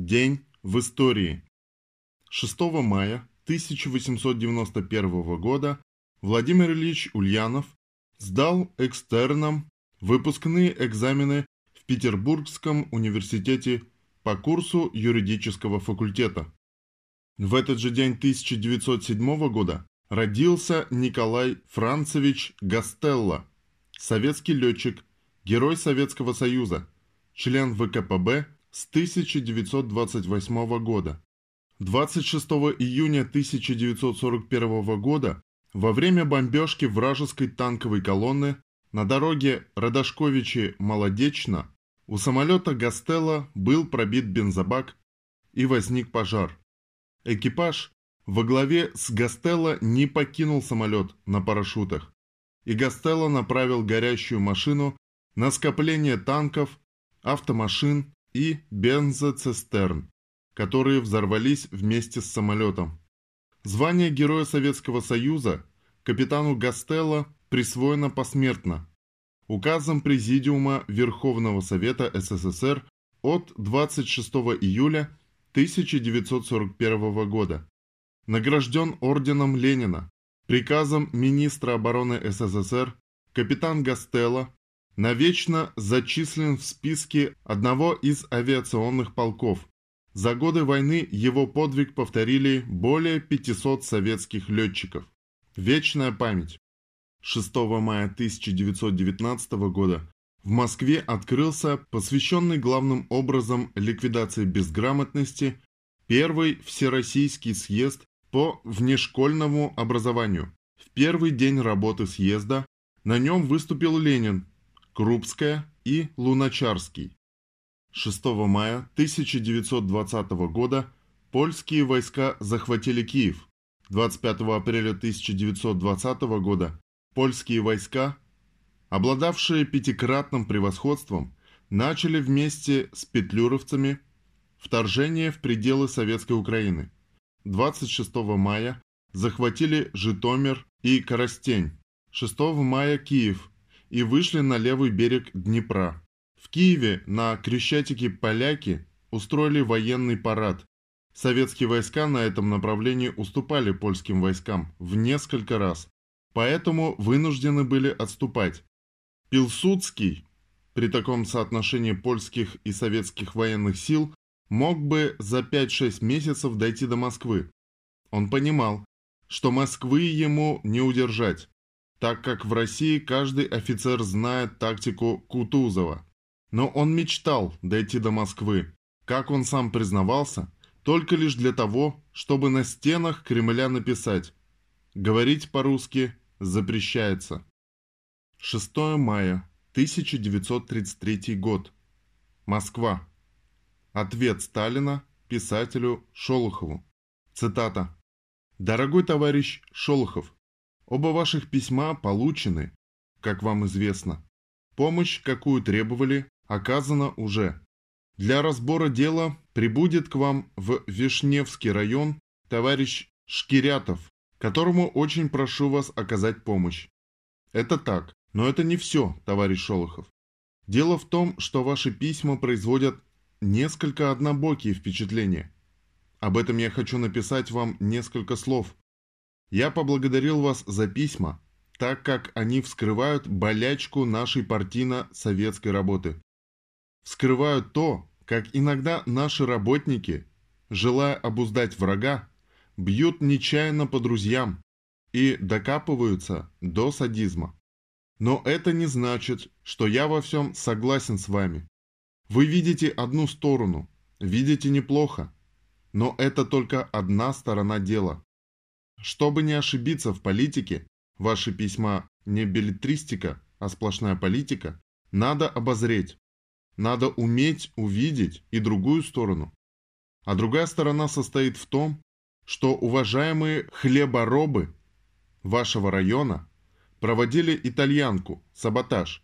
День в истории. 6 мая 1891 года Владимир Ильич Ульянов сдал экстерном выпускные экзамены в Петербургском университете по курсу юридического факультета. В этот же день 1907 года родился Николай Францевич Гастелло, советский летчик, герой Советского Союза, член ВКПБ с 1928 года. 26 июня 1941 года во время бомбежки вражеской танковой колонны на дороге Радашковичи-Молодечно у самолета Гастелло был пробит бензобак и возник пожар. Экипаж во главе с Гастелло не покинул самолет на парашютах, и Гастелло направил горящую машину на скопление танков, автомашин и бензоцистерн, которые взорвались вместе с самолетом. Звание Героя Советского Союза капитану Гастелло присвоено посмертно указом Президиума Верховного Совета СССР от 26 июля 1941 года. Награжден орденом Ленина, приказом министра обороны СССР капитан Гастелло навечно зачислен в списке одного из авиационных полков. За годы войны его подвиг повторили более 500 советских летчиков. Вечная память. 6 мая 1919 года в Москве открылся посвященный главным образом ликвидации безграмотности первый Всероссийский съезд по внешкольному образованию. В первый день работы съезда на нем выступил Ленин, Крупская и Луначарский. 6 мая 1920 года польские войска захватили Киев. 25 апреля 1920 года польские войска, обладавшие пятикратным превосходством, начали вместе с петлюровцами вторжение в пределы Советской Украины. 26 мая захватили Житомир и Коростень. 6 мая Киев, и вышли на левый берег Днепра. В Киеве на Крещатике поляки устроили военный парад. Советские войска на этом направлении уступали польским войскам в несколько раз, поэтому вынуждены были отступать. Пилсудский при таком соотношении польских и советских военных сил мог бы за 5-6 месяцев дойти до Москвы. Он понимал, что Москвы ему не удержать так как в России каждый офицер знает тактику Кутузова. Но он мечтал дойти до Москвы, как он сам признавался, только лишь для того, чтобы на стенах Кремля написать «Говорить по-русски запрещается». 6 мая 1933 год. Москва. Ответ Сталина писателю Шолохову. Цитата. «Дорогой товарищ Шолохов, Оба ваших письма получены, как вам известно. Помощь, какую требовали, оказана уже. Для разбора дела прибудет к вам в Вишневский район товарищ Шкирятов, которому очень прошу вас оказать помощь. Это так, но это не все, товарищ Шолохов. Дело в том, что ваши письма производят несколько однобокие впечатления. Об этом я хочу написать вам несколько слов, я поблагодарил вас за письма, так как они вскрывают болячку нашей партийно-советской работы. Вскрывают то, как иногда наши работники, желая обуздать врага, бьют нечаянно по друзьям и докапываются до садизма. Но это не значит, что я во всем согласен с вами. Вы видите одну сторону, видите неплохо, но это только одна сторона дела. Чтобы не ошибиться в политике, ваши письма не билетристика, а сплошная политика, надо обозреть. Надо уметь увидеть и другую сторону. А другая сторона состоит в том, что уважаемые хлеборобы вашего района проводили итальянку, саботаж,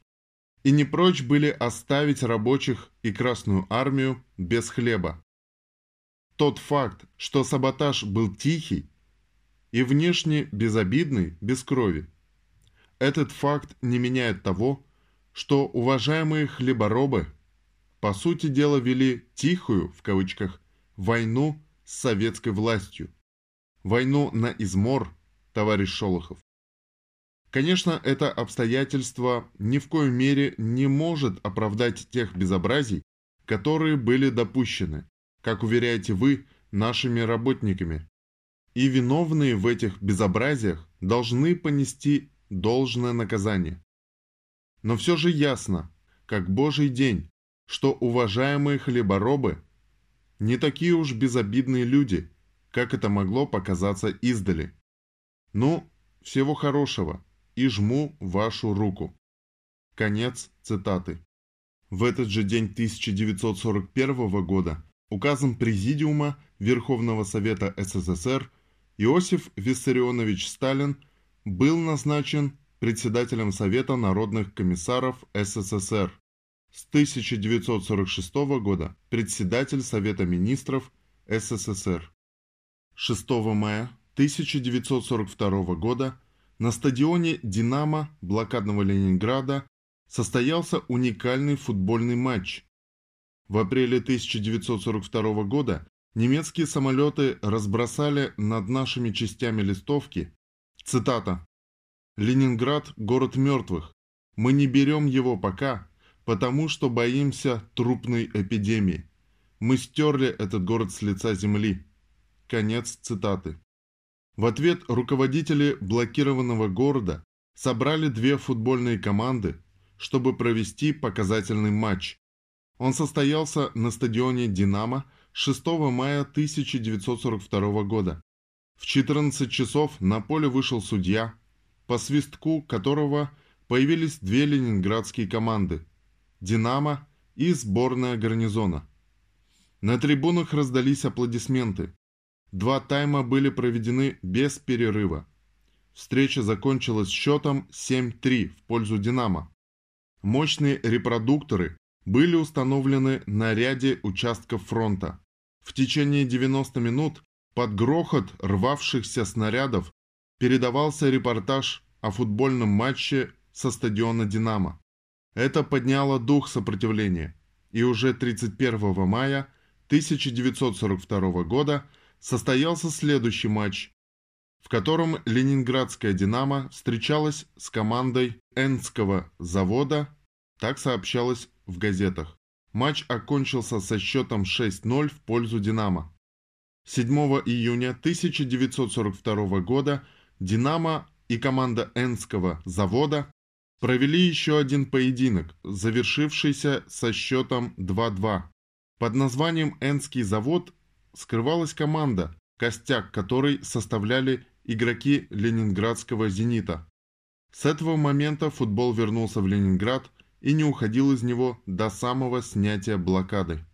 и не прочь были оставить рабочих и Красную Армию без хлеба. Тот факт, что саботаж был тихий, и внешне безобидный, без крови. Этот факт не меняет того, что уважаемые хлеборобы по сути дела вели «тихую» в кавычках войну с советской властью. Войну на измор, товарищ Шолохов. Конечно, это обстоятельство ни в коей мере не может оправдать тех безобразий, которые были допущены, как уверяете вы, нашими работниками. И виновные в этих безобразиях должны понести должное наказание. Но все же ясно, как божий день, что уважаемые хлеборобы не такие уж безобидные люди, как это могло показаться издали. Ну, всего хорошего и жму вашу руку. Конец цитаты. В этот же день 1941 года указом Президиума Верховного Совета СССР Иосиф Виссарионович Сталин был назначен председателем Совета народных комиссаров СССР. С 1946 года председатель Совета министров СССР. 6 мая 1942 года на стадионе «Динамо» блокадного Ленинграда состоялся уникальный футбольный матч. В апреле 1942 года немецкие самолеты разбросали над нашими частями листовки. Цитата. «Ленинград – город мертвых. Мы не берем его пока, потому что боимся трупной эпидемии. Мы стерли этот город с лица земли». Конец цитаты. В ответ руководители блокированного города собрали две футбольные команды, чтобы провести показательный матч. Он состоялся на стадионе «Динамо» 6 мая 1942 года. В 14 часов на поле вышел судья, по свистку которого появились две ленинградские команды «Динамо» и сборная гарнизона. На трибунах раздались аплодисменты. Два тайма были проведены без перерыва. Встреча закончилась счетом 7-3 в пользу «Динамо». Мощные репродукторы были установлены на ряде участков фронта. В течение 90 минут под грохот рвавшихся снарядов передавался репортаж о футбольном матче со стадиона «Динамо». Это подняло дух сопротивления, и уже 31 мая 1942 года состоялся следующий матч, в котором ленинградская «Динамо» встречалась с командой Энского завода, так сообщалось в газетах. Матч окончился со счетом 6-0 в пользу «Динамо». 7 июня 1942 года «Динамо» и команда Энского завода провели еще один поединок, завершившийся со счетом 2-2. Под названием «Энский завод» скрывалась команда, костяк которой составляли игроки ленинградского «Зенита». С этого момента футбол вернулся в Ленинград и не уходил из него до самого снятия блокады.